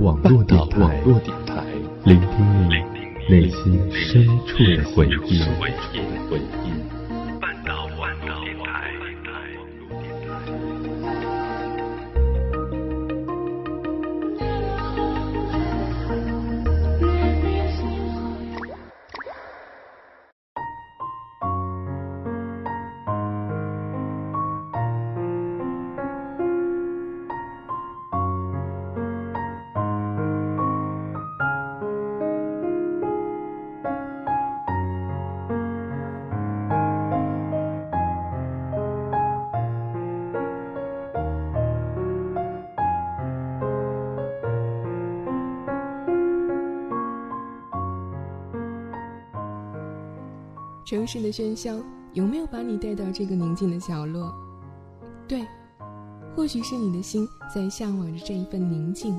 网络电台，聆听你内心深处的回忆。城市的喧嚣有没有把你带到这个宁静的角落？对，或许是你的心在向往着这一份宁静，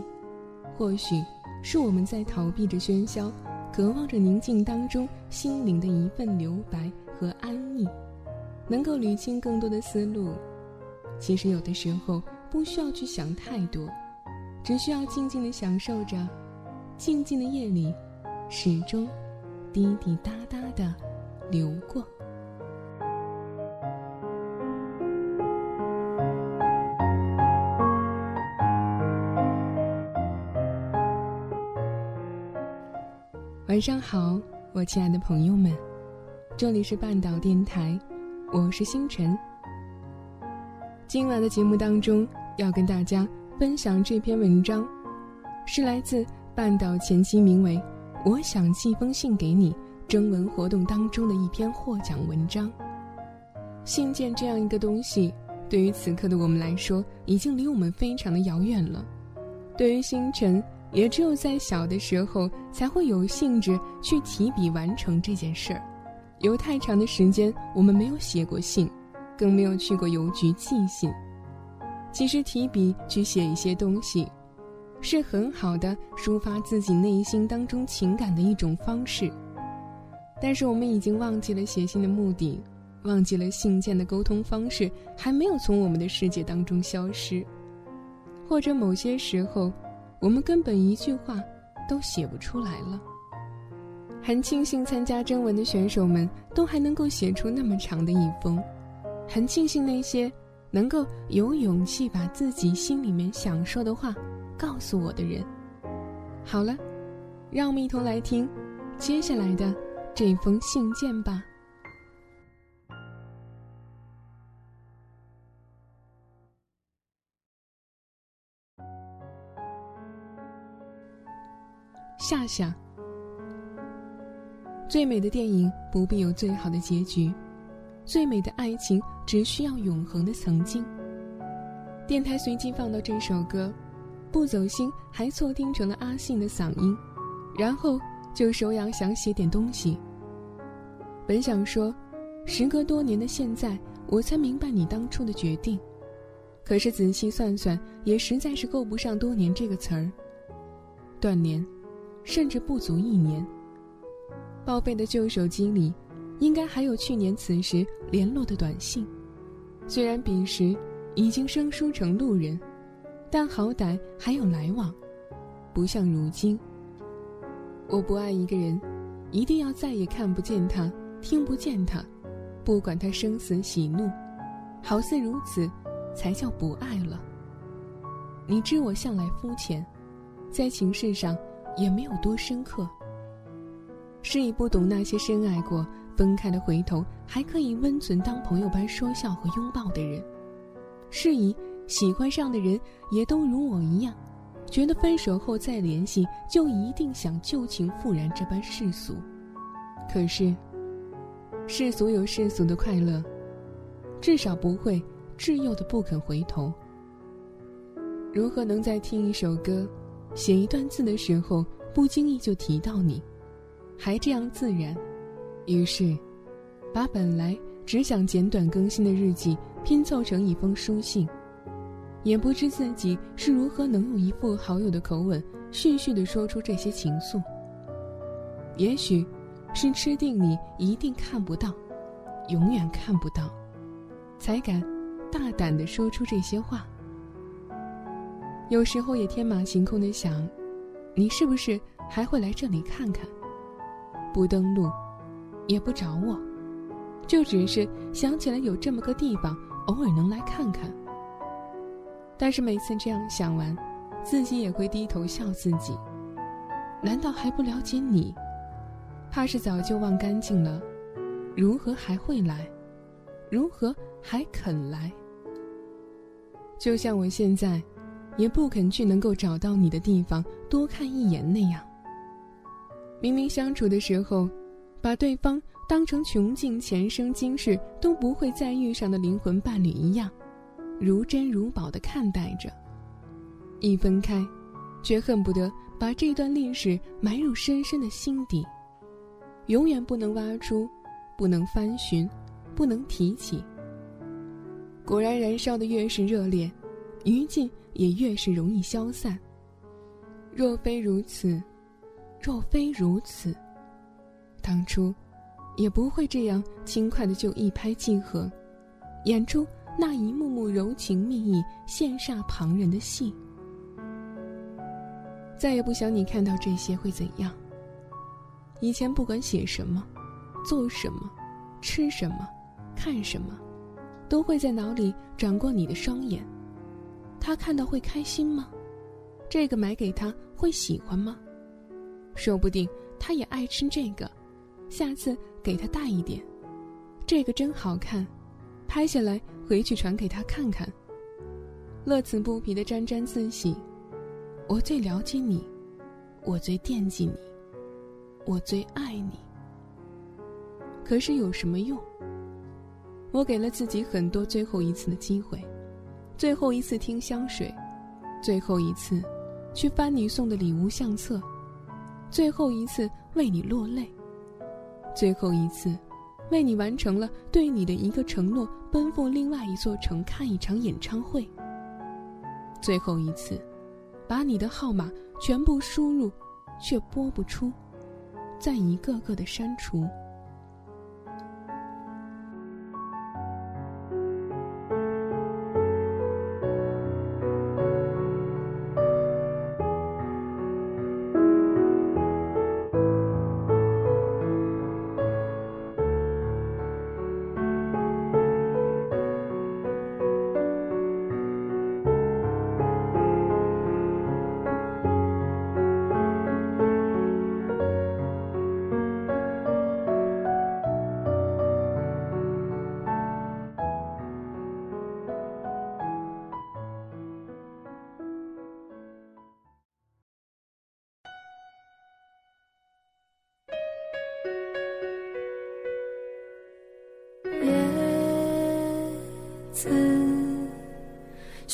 或许是我们在逃避着喧嚣，渴望着宁静当中心灵的一份留白和安逸，能够捋清更多的思路。其实有的时候不需要去想太多，只需要静静的享受着，静静的夜里，始终滴滴答答的。流过。晚上好，我亲爱的朋友们，这里是半岛电台，我是星辰。今晚的节目当中，要跟大家分享这篇文章，是来自半岛前妻名为《我想寄封信给你》。征文活动当中的一篇获奖文章。信件这样一个东西，对于此刻的我们来说，已经离我们非常的遥远了。对于星辰，也只有在小的时候才会有兴致去提笔完成这件事儿。有太长的时间，我们没有写过信，更没有去过邮局寄信。其实提笔去写一些东西，是很好的抒发自己内心当中情感的一种方式。但是我们已经忘记了写信的目的，忘记了信件的沟通方式还没有从我们的世界当中消失，或者某些时候，我们根本一句话都写不出来了。很庆幸参加征文的选手们都还能够写出那么长的一封，很庆幸那些能够有勇气把自己心里面想说的话告诉我的人。好了，让我们一同来听接下来的。这封信件吧。夏夏，最美的电影不必有最好的结局，最美的爱情只需要永恒的曾经。电台随机放到这首歌，不走心还错听成了阿信的嗓音，然后。就手痒想写点东西。本想说，时隔多年的现在，我才明白你当初的决定。可是仔细算算，也实在是够不上多年这个词儿。断联，甚至不足一年。报废的旧手机里，应该还有去年此时联络的短信。虽然彼时已经生疏成路人，但好歹还有来往，不像如今。我不爱一个人，一定要再也看不见他，听不见他，不管他生死喜怒，好似如此，才叫不爱了。你知我向来肤浅，在情事上也没有多深刻。是以不懂那些深爱过、分开的回头还可以温存当朋友般说笑和拥抱的人。是以喜欢上的人也都如我一样。觉得分手后再联系就一定想旧情复燃这般世俗，可是世俗有世俗的快乐，至少不会稚幼的不肯回头。如何能在听一首歌、写一段字的时候不经意就提到你，还这样自然？于是，把本来只想简短更新的日记拼凑成一封书信。也不知自己是如何能用一副好友的口吻，絮絮地说出这些情愫。也许，是吃定你一定看不到，永远看不到，才敢大胆地说出这些话。有时候也天马行空地想，你是不是还会来这里看看？不登录，也不找我，就只是想起来有这么个地方，偶尔能来看看。但是每次这样想完，自己也会低头笑自己。难道还不了解你？怕是早就忘干净了，如何还会来？如何还肯来？就像我现在，也不肯去能够找到你的地方多看一眼那样。明明相处的时候，把对方当成穷尽前生今世都不会再遇上的灵魂伴侣一样，如珍如宝的看待着。一分开，却恨不得把这段历史埋入深深的心底，永远不能挖出，不能翻寻，不能提起。果然，燃烧的越是热烈，余烬也越是容易消散。若非如此，若非如此，当初也不会这样轻快的就一拍即合，演出那一幕幕柔情蜜意、羡煞旁人的戏。再也不想你看到这些会怎样。以前不管写什么，做什么，吃什么，看什么。都会在脑里转过你的双眼，他看到会开心吗？这个买给他会喜欢吗？说不定他也爱吃这个，下次给他带一点。这个真好看，拍下来回去传给他看看。乐此不疲的沾沾自喜，我最了解你，我最惦记你，我最爱你。可是有什么用？我给了自己很多最后一次的机会，最后一次听香水，最后一次去翻你送的礼物相册，最后一次为你落泪，最后一次为你完成了对你的一个承诺，奔赴另外一座城看一场演唱会。最后一次，把你的号码全部输入，却拨不出，再一个个的删除。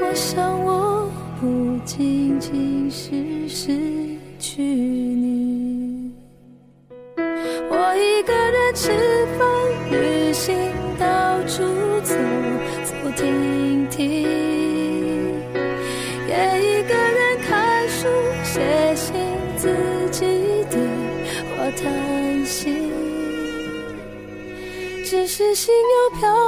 我想我不仅仅是失去你。我一个人吃饭旅行到处走走停停也一个人看书写信自己对话谈心只是心又飘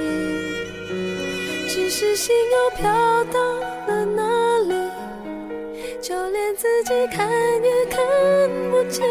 心又飘到了哪里？就连自己看也看不见。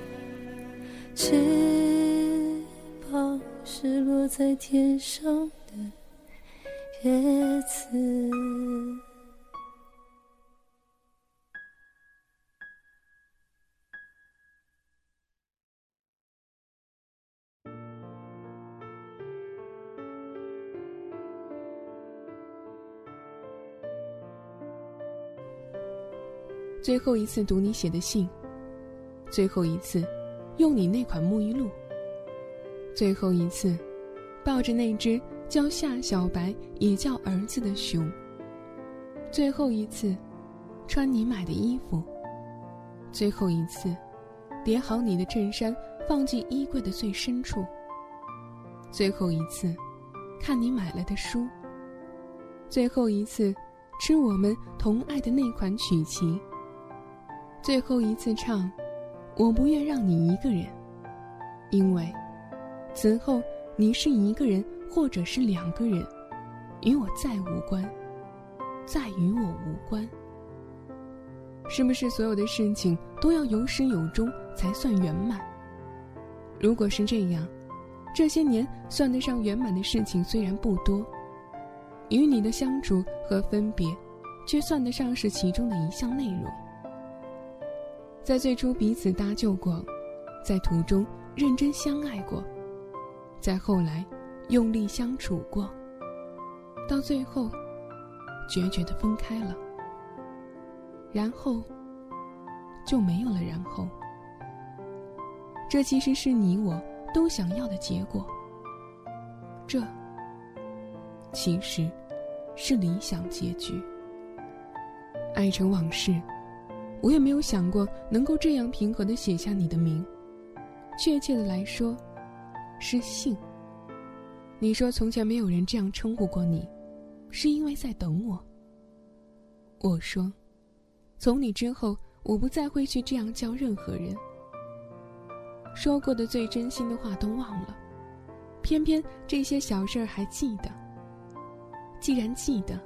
在天上的。叶子。最后一次读你写的信，最后一次用你那款沐浴露，最后一次抱着那只叫夏小白也叫儿子的熊，最后一次穿你买的衣服，最后一次叠好你的衬衫放进衣柜的最深处，最后一次看你买了的书，最后一次吃我们同爱的那款曲奇。最后一次唱，我不愿让你一个人，因为此后你是一个人或者是两个人，与我再无关，再与我无关。是不是所有的事情都要有始有终才算圆满？如果是这样，这些年算得上圆满的事情虽然不多，与你的相处和分别，却算得上是其中的一项内容。在最初彼此搭救过，在途中认真相爱过，再后来用力相处过，到最后决绝的分开了，然后就没有了然后。这其实是你我都想要的结果。这其实是理想结局。爱成往事。我也没有想过能够这样平和的写下你的名，确切的来说，是姓。你说从前没有人这样称呼过你，是因为在等我。我说，从你之后，我不再会去这样叫任何人。说过的最真心的话都忘了，偏偏这些小事儿还记得。既然记得，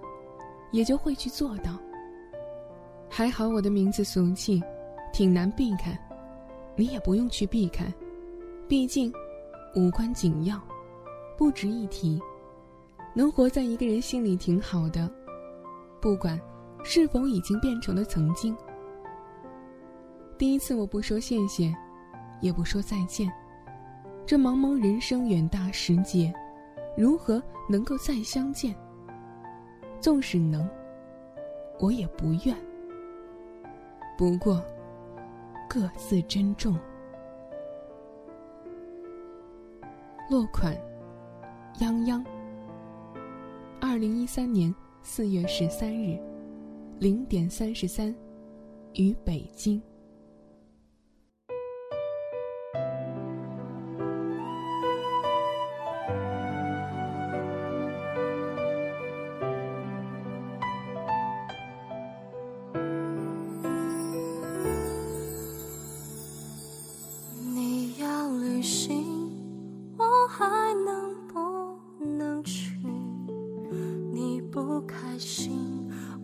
也就会去做到。还好我的名字俗气，挺难避开，你也不用去避开，毕竟无关紧要，不值一提，能活在一个人心里挺好的，不管是否已经变成了曾经。第一次我不说谢谢，也不说再见，这茫茫人生远大时节，如何能够再相见？纵使能，我也不愿。不过，各自珍重。落款：泱泱。二零一三年四月十三日，零点三十三，于北京。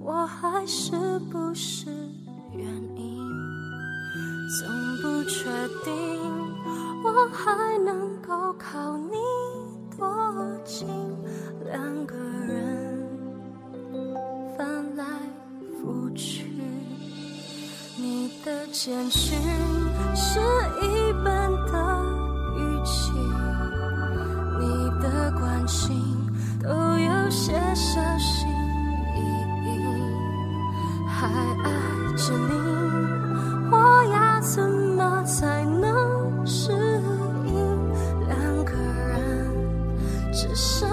我还是不是原因？总不确定我还能够靠你多近？两个人翻来覆去，你的简讯是一般的语气，你的关心都有些小你，我要怎么才能适应？两个人只剩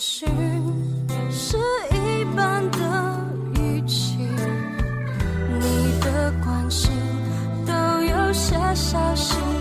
情是一般的语气，你的关心都有些小心。